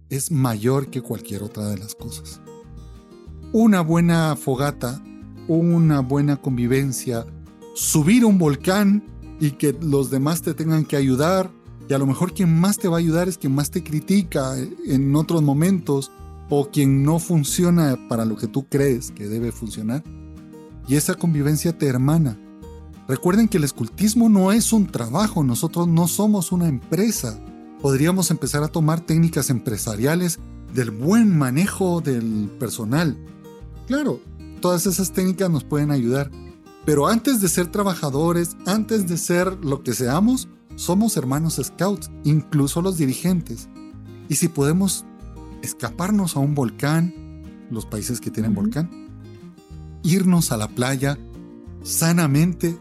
es mayor que cualquier otra de las cosas. Una buena fogata, una buena convivencia, subir un volcán y que los demás te tengan que ayudar, y a lo mejor quien más te va a ayudar es quien más te critica en otros momentos, o quien no funciona para lo que tú crees que debe funcionar. Y esa convivencia te hermana. Recuerden que el escultismo no es un trabajo, nosotros no somos una empresa podríamos empezar a tomar técnicas empresariales del buen manejo del personal. Claro, todas esas técnicas nos pueden ayudar, pero antes de ser trabajadores, antes de ser lo que seamos, somos hermanos scouts, incluso los dirigentes. Y si podemos escaparnos a un volcán, los países que tienen volcán, irnos a la playa sanamente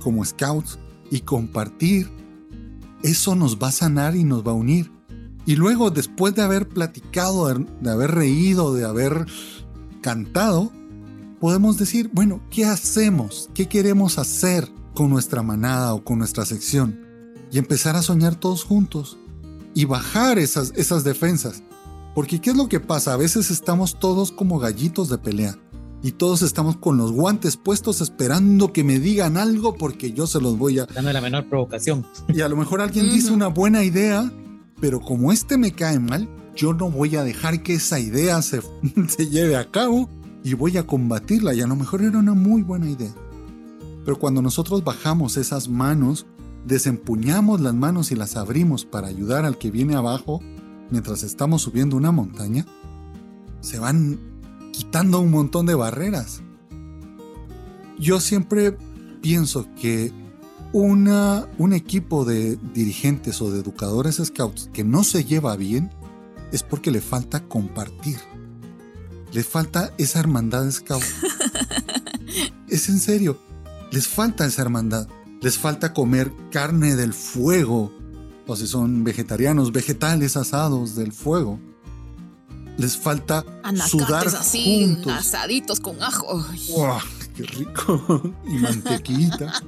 como scouts y compartir eso nos va a sanar y nos va a unir. Y luego, después de haber platicado, de haber reído, de haber cantado, podemos decir, bueno, ¿qué hacemos? ¿Qué queremos hacer con nuestra manada o con nuestra sección? Y empezar a soñar todos juntos y bajar esas, esas defensas. Porque ¿qué es lo que pasa? A veces estamos todos como gallitos de pelea y todos estamos con los guantes puestos esperando que me digan algo porque yo se los voy a... Dame la menor provocación. Y a lo mejor alguien dice una buena idea, pero como este me cae mal, yo no voy a dejar que esa idea se, se lleve a cabo y voy a combatirla y a lo mejor era una muy buena idea. Pero cuando nosotros bajamos esas manos, desempuñamos las manos y las abrimos para ayudar al que viene abajo mientras estamos subiendo una montaña, se van quitando un montón de barreras. Yo siempre pienso que una, un equipo de dirigentes o de educadores scouts que no se lleva bien es porque le falta compartir. Le falta esa hermandad scout. es en serio, les falta esa hermandad. Les falta comer carne del fuego. O si son vegetarianos, vegetales asados del fuego les falta sudar así, juntos. asaditos con ajo. ¡Wow! ¡Qué rico! y mantequita.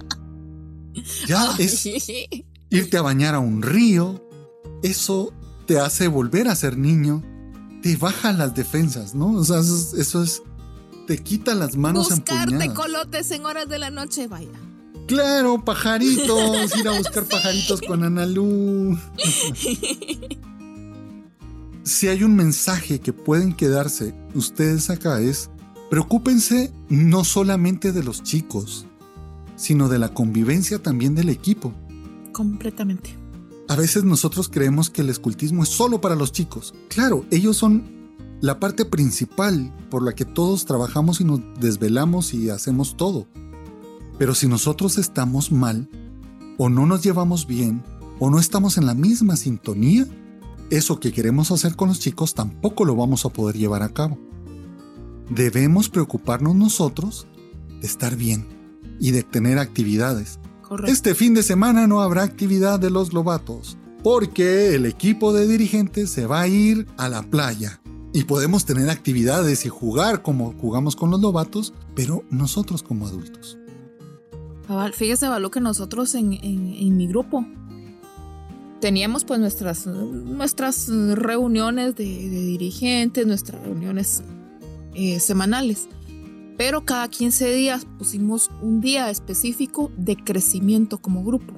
Ya es irte a bañar a un río. Eso te hace volver a ser niño. Te baja las defensas, ¿no? O sea, eso, es. Te quita las manos Buscarte colotes en horas de la noche, vaya. Claro, pajaritos, ir a buscar pajaritos con Analú. si hay un mensaje que pueden quedarse ustedes acá es, preocúpense no solamente de los chicos, sino de la convivencia también del equipo. Completamente. A veces nosotros creemos que el escultismo es solo para los chicos. Claro, ellos son la parte principal por la que todos trabajamos y nos desvelamos y hacemos todo. Pero si nosotros estamos mal, o no nos llevamos bien, o no estamos en la misma sintonía, eso que queremos hacer con los chicos tampoco lo vamos a poder llevar a cabo. Debemos preocuparnos nosotros de estar bien y de tener actividades. Este fin de semana no habrá actividad de los lobatos, porque el equipo de dirigentes se va a ir a la playa. Y podemos tener actividades y jugar como jugamos con los lobatos, pero nosotros como adultos. Fíjese, Balú, que nosotros en, en mi grupo teníamos pues nuestras, nuestras reuniones de, dirigentes, nuestras reuniones eh, semanales. Pero cada 15 días pusimos un día específico de crecimiento como grupo.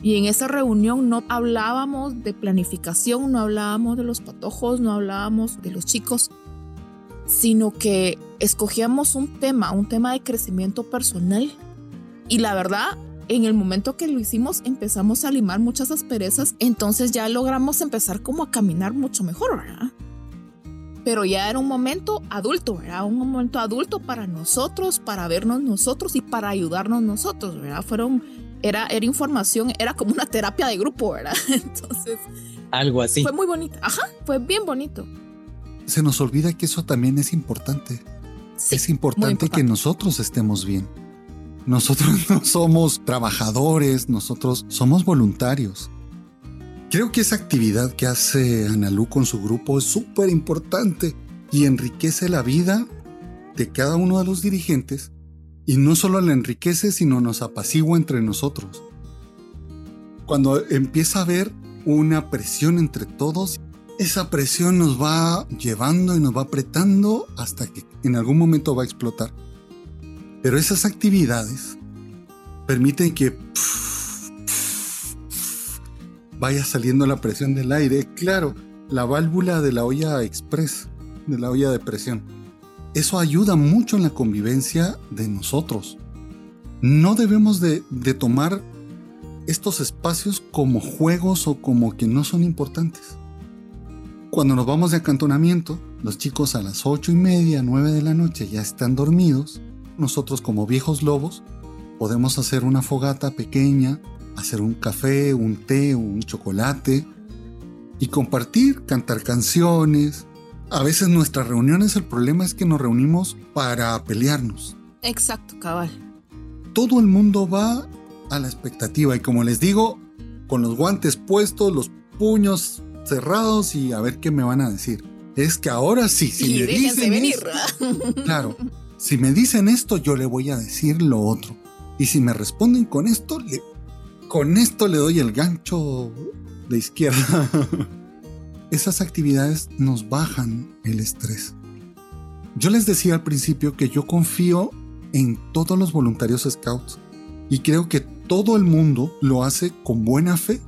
Y en esa reunión no hablábamos de planificación, no hablábamos de los patojos, no hablábamos de los chicos, sino que escogíamos un tema, un tema de crecimiento personal. Y la verdad, en el momento que lo hicimos empezamos a limar muchas asperezas, entonces ya logramos empezar como a caminar mucho mejor, ¿verdad? Pero ya era un momento adulto, ¿verdad? Un momento adulto para nosotros, para vernos nosotros y para ayudarnos nosotros, ¿verdad? Fueron, era, era información, era como una terapia de grupo, ¿verdad? Entonces... Algo así. Fue muy bonito, ajá, fue bien bonito. se nos olvida que eso también es importante. es importante, que nosotros estemos bien. Nosotros no somos trabajadores, nosotros somos voluntarios. Creo que esa actividad que hace Analu con su grupo es súper importante y enriquece la vida de cada uno de los dirigentes y no solo la enriquece, sino nos apacigua entre nosotros. Cuando empieza a haber una presión entre todos, esa presión nos va llevando y nos va apretando hasta que en algún momento va a explotar. Pero esas actividades permiten que vaya saliendo la presión del aire. Claro, la válvula de la olla express, de la olla de presión. Eso ayuda mucho en la convivencia de nosotros. No debemos de, tomar estos espacios como juegos o como que no son importantes. Cuando nos vamos de acantonamiento, los chicos a las ocho y media, nueve de la noche ya están dormidos. Nosotros como viejos lobos podemos hacer una fogata pequeña hacer un café, un té, un chocolate y compartir, cantar canciones. A veces nuestras reuniones el problema es que nos reunimos para pelearnos. Exacto, cabal. Todo el mundo va a la expectativa y como les digo, con los guantes puestos, los puños cerrados y a ver qué me van a decir. Es que ahora sí, si me dicen venir. claro, si me dicen esto, yo le voy a decir lo otro. Y si me responden con esto, le con esto le doy el gancho de izquierda. Esas actividades nos bajan el estrés. Yo les decía al principio que yo confío en todos los voluntarios scouts y creo que todo el mundo lo hace con buena fe,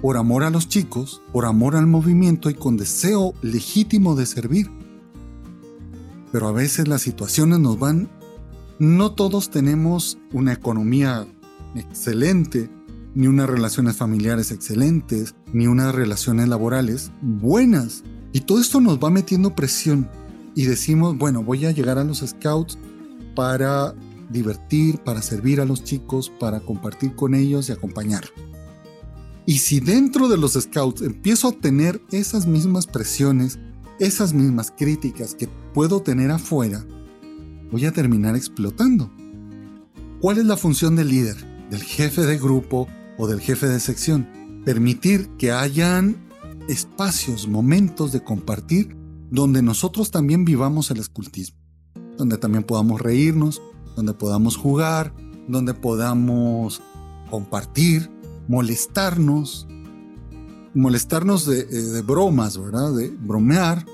por amor a los chicos, por amor al movimiento y con deseo legítimo de servir. Pero a veces las situaciones nos van... No todos tenemos una economía excelente ni unas relaciones familiares excelentes, ni unas relaciones laborales buenas. Y todo esto nos va metiendo presión y decimos, bueno, voy a llegar a los scouts para divertir, para servir a los chicos, para compartir con ellos y acompañarlos. Y si dentro de los scouts empiezo a tener esas mismas presiones, esas mismas críticas que puedo tener afuera, voy a terminar explotando. ¿Cuál es la función del líder, del jefe de grupo, o del jefe de sección. Permitir que hayan espacios, momentos de compartir donde nosotros también vivamos el escultismo, donde también podamos reírnos, donde podamos jugar, donde podamos compartir, molestarnos, molestarnos de, eh, bromas, ¿verdad? De bromear.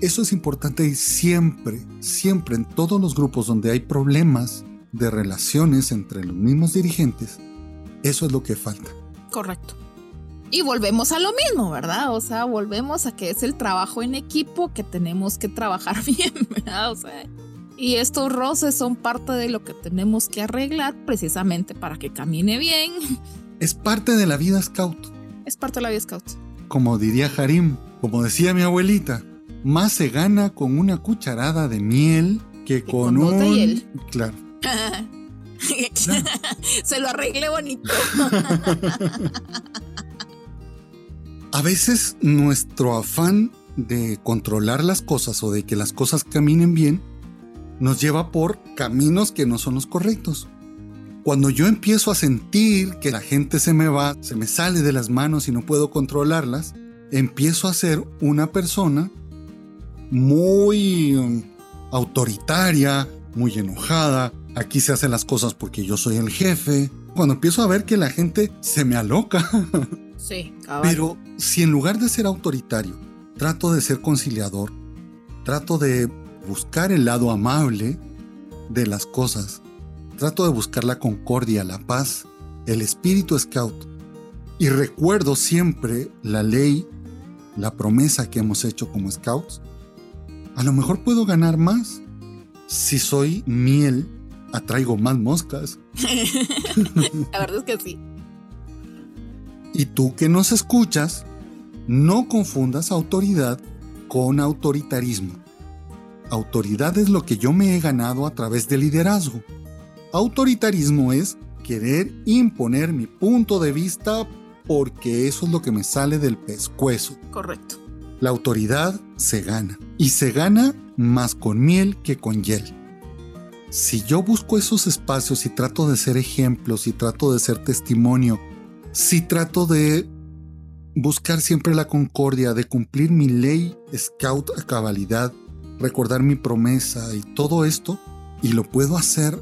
Eso es importante y siempre, siempre en todos los grupos donde hay problemas de relaciones entre los mismos dirigentes, eso es lo que falta. Correcto. Y volvemos a lo mismo, ¿verdad? O sea, volvemos a que es el trabajo en equipo que tenemos que trabajar bien, ¿verdad? O sea, y estos roces son parte de lo que tenemos que arreglar precisamente para que camine bien. Es parte de la vida scout. Es parte de la vida scout. Como diría Harim, como decía mi abuelita, más se gana con una cucharada de miel que, con, con, un... Claro. Se lo arregle bonito. A veces nuestro afán de controlar las cosas o de que las cosas caminen bien nos lleva por caminos que no son los correctos. Cuando yo empiezo a sentir que la gente se me va, se me sale de las manos y no puedo controlarlas, empiezo a ser una persona muy um, autoritaria, muy enojada, aquí se hacen las cosas porque yo soy el jefe. Cuando empiezo a ver que la gente se me aloca. Sí, Pero si en lugar de ser autoritario, trato de ser conciliador, trato de buscar el lado amable de las cosas, trato de buscar la concordia, la paz, el espíritu scout, y recuerdo siempre la ley, la promesa que hemos hecho como scouts, a lo mejor puedo ganar más si soy miel atraigo más moscas. La verdad es que sí. Y tú que nos escuchas, no confundas autoridad con autoritarismo. Autoridad es lo que yo me he ganado a través del liderazgo. Autoritarismo es querer imponer mi punto de vista porque eso es lo que me sale del pescuezo. Correcto. La autoridad se gana. Y se gana más con miel que con hiel. Si yo busco esos espacios y trato de ser ejemplo, si trato de ser testimonio, si trato de buscar siempre la concordia, de cumplir mi ley scout a cabalidad, recordar mi promesa y todo esto, y lo puedo hacer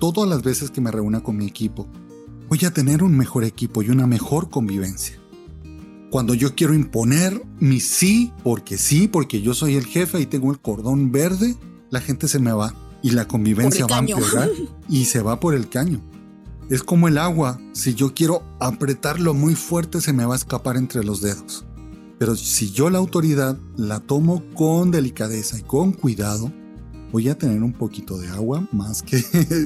todas las veces que me reúna con mi equipo, voy a tener un mejor equipo y una mejor convivencia. Cuando yo quiero imponer mi sí, porque sí, porque yo soy el jefe y tengo el cordón verde, la gente se me va y la convivencia va a empeorar y se va por el caño. Es como el agua, si yo quiero apretarlo muy fuerte se me va a escapar entre los dedos. Pero si yo la autoridad la tomo con delicadeza y con cuidado, voy a tener un poquito de agua más que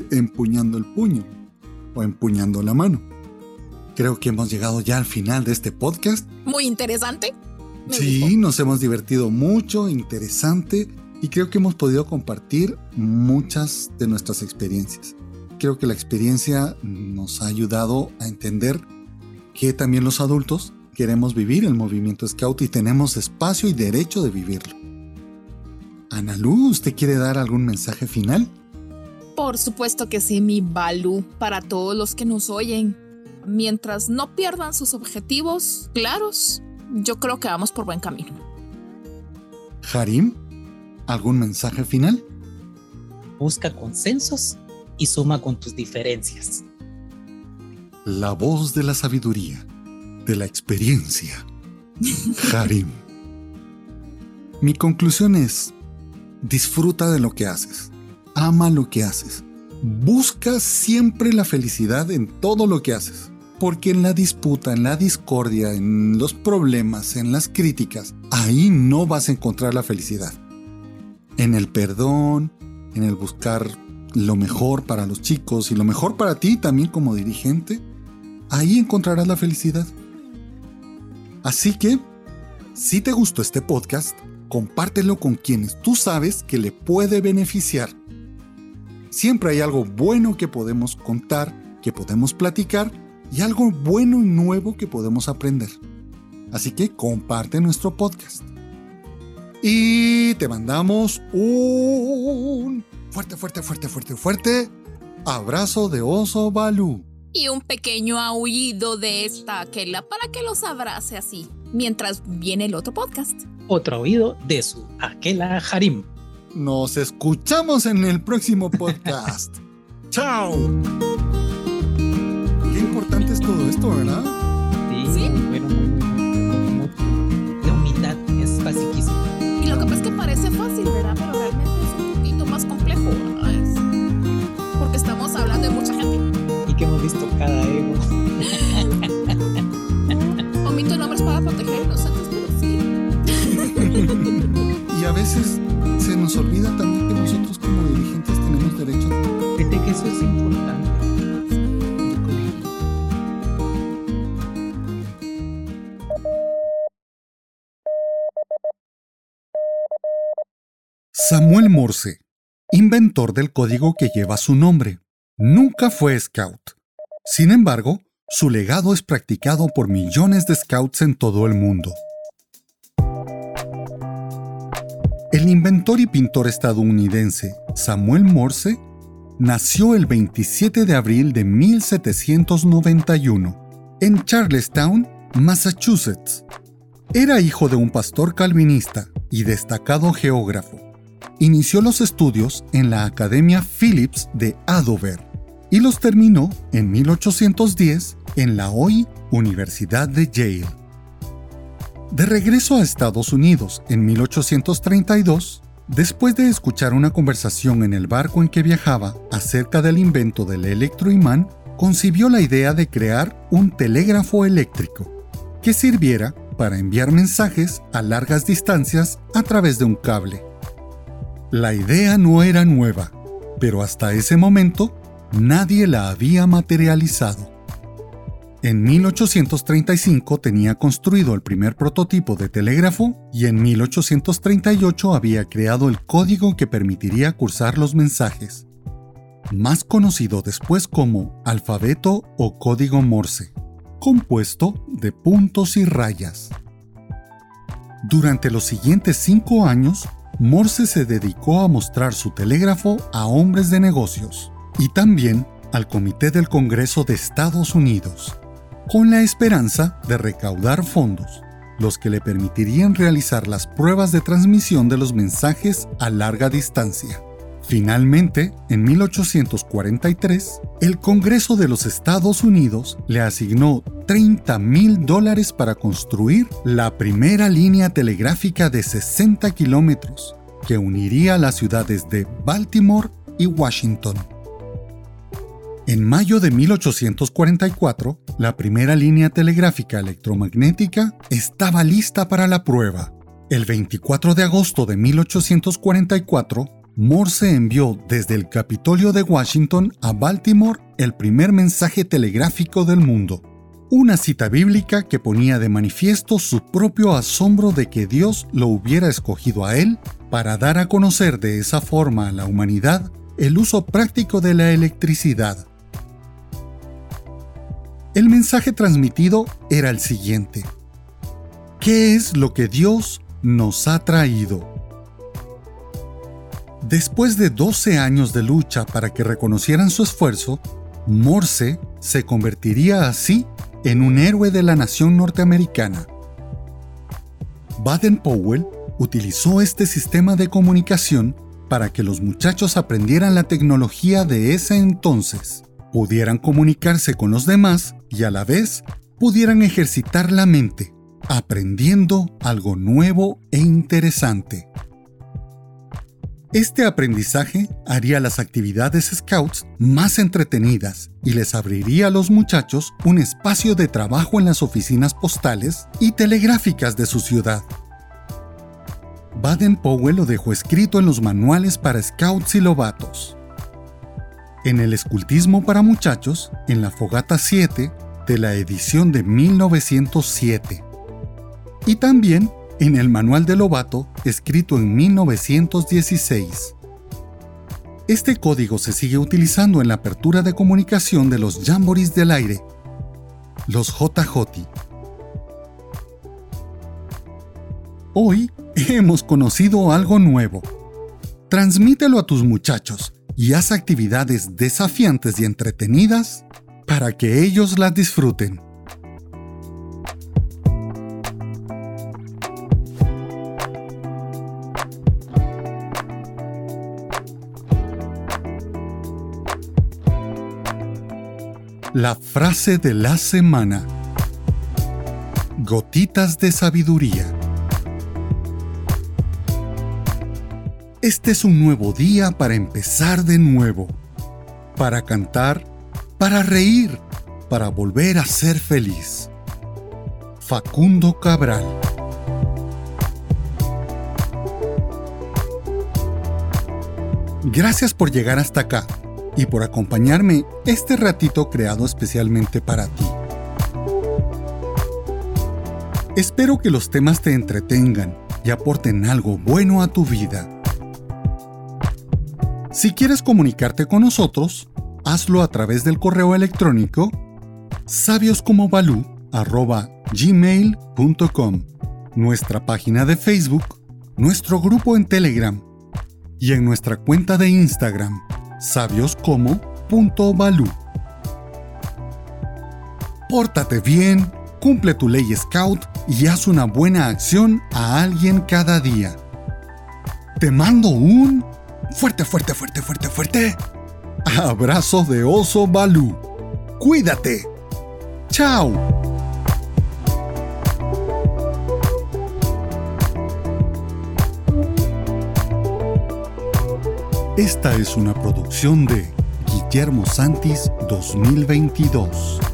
empuñando el puño o empuñando la mano. Creo que hemos llegado ya al final de este podcast. Muy interesante. Sí, nos hemos divertido mucho, interesante y creo que hemos podido compartir muchas de nuestras experiencias. Creo que la experiencia nos ha ayudado a entender que también los adultos queremos vivir el movimiento Scout y tenemos espacio y derecho de vivirlo. Ana Luz, ¿usted quiere dar algún mensaje final? Por supuesto que sí, mi Balu, para todos los que nos oyen. Mientras no pierdan sus objetivos claros, yo creo que vamos por buen camino. Harim, ¿Algún mensaje final? Busca consensos y suma con tus diferencias. La voz de la sabiduría, de la experiencia. Harim. Mi conclusión es, disfruta de lo que haces, ama lo que haces, busca siempre la felicidad en todo lo que haces, porque en la disputa, en la discordia, en los problemas, en las críticas, ahí no vas a encontrar la felicidad en el perdón, en el buscar lo mejor para los chicos y lo mejor para ti también como dirigente, ahí encontrarás la felicidad. Así que, si te gustó este podcast, compártelo con quienes tú sabes que le puede beneficiar. Siempre hay algo bueno que podemos contar, que podemos platicar y algo bueno y nuevo que podemos aprender. Así que comparte nuestro podcast. Y te mandamos un fuerte, fuerte, fuerte, fuerte, fuerte abrazo de oso Balú. Y un pequeño aullido de esta aquela para que los abrace así, mientras viene el otro podcast. Otro oído de su aquela Harim. Nos escuchamos en el próximo podcast. ¡Chao! Qué importante es todo esto, ¿verdad? Sí, ¿Sí? bueno, cada ego. Omito nombres para proteger inocentes, pero sí. y a veces se nos olvida también que nosotros como dirigentes tenemos derecho. Fíjate que eso es importante. Samuel Morse, inventor del código que lleva su nombre, nunca fue scout. Sin embargo, su legado es practicado por millones de scouts en todo el mundo. El inventor y pintor estadounidense Samuel Morse nació el 27 de abril de 1791 en Charlestown, Massachusetts. Era hijo de un pastor calvinista y destacado geógrafo inició los estudios en la Academia Phillips de Adover y los terminó en 1810 en la hoy Universidad de Yale. De regreso a Estados Unidos en 1832, después de escuchar una conversación en el barco en que viajaba acerca del invento del electroimán, concibió la idea de crear un telégrafo eléctrico que sirviera para enviar mensajes a largas distancias a través de un cable. La idea no era nueva, pero hasta ese momento nadie la había materializado. En 1835 tenía construido el primer prototipo de telégrafo y en 1838 había creado el código que permitiría cursar los mensajes, más conocido después como alfabeto o código Morse, compuesto de puntos y rayas. Durante los siguientes cinco años, Morse se dedicó a mostrar su telégrafo a hombres de negocios y también al Comité del Congreso de Estados Unidos, con la esperanza de recaudar fondos, los que le permitirían realizar las pruebas de transmisión de los mensajes a larga distancia. Finalmente, en 1843, el Congreso de los Estados Unidos le asignó 30 mil dólares para construir la primera línea telegráfica de 60 kilómetros que uniría las ciudades de Baltimore y Washington. En mayo de 1844, la primera línea telegráfica electromagnética estaba lista para la prueba. El 24 de agosto de 1844, Morse envió desde el Capitolio de Washington a Baltimore el primer mensaje telegráfico del mundo. Una cita bíblica que ponía de manifiesto su propio asombro de que Dios lo hubiera escogido a él para dar a conocer de esa forma a la humanidad el uso práctico de la electricidad. El mensaje transmitido era el siguiente. ¿Qué es lo que Dios nos ha traído? Después de 12 años de lucha para que reconocieran su esfuerzo, Morse se convertiría así en un héroe de la nación norteamericana. Baden-Powell utilizó este sistema de comunicación para que los muchachos aprendieran la tecnología de ese entonces pudieran comunicarse con los demás y a la vez pudieran ejercitar la mente, aprendiendo algo nuevo e interesante. Este aprendizaje haría las actividades Scouts más entretenidas y les abriría a los muchachos un espacio de trabajo en las oficinas postales y telegráficas de su ciudad. Baden-Powell lo dejó escrito en los manuales para Scouts y Lobatos en el escultismo para muchachos en la Fogata 7 de la edición de 1907 y también en el Manual de Lobato escrito en 1916. Este código se sigue utilizando en la apertura de comunicación de los jamborees del aire, los JJ. Hoy hemos conocido algo nuevo. Transmítelo a tus muchachos y haz actividades desafiantes y entretenidas para que ellos las disfruten. La frase de la semana. Gotitas de sabiduría. Este es un nuevo día para empezar de nuevo, para cantar, para reír, para volver a ser feliz. Facundo Cabral Gracias por llegar hasta acá y por acompañarme este ratito creado especialmente para ti. Espero que los temas te entretengan y aporten algo bueno a tu vida. Si quieres comunicarte con nosotros, hazlo a través del correo electrónico sabioscomobalú@gmail.com, nuestra página de Facebook, nuestro grupo en Telegram y en nuestra cuenta de Instagram, sabioscomo.balú. Pórtate bien, cumple tu ley scout y haz una buena acción a alguien cada día. Te mando un Fuerte, fuerte, fuerte, fuerte, fuerte. Abrazo de oso Balú. Cuídate. Chao. Esta es una producción de Guillermo Santis 2022.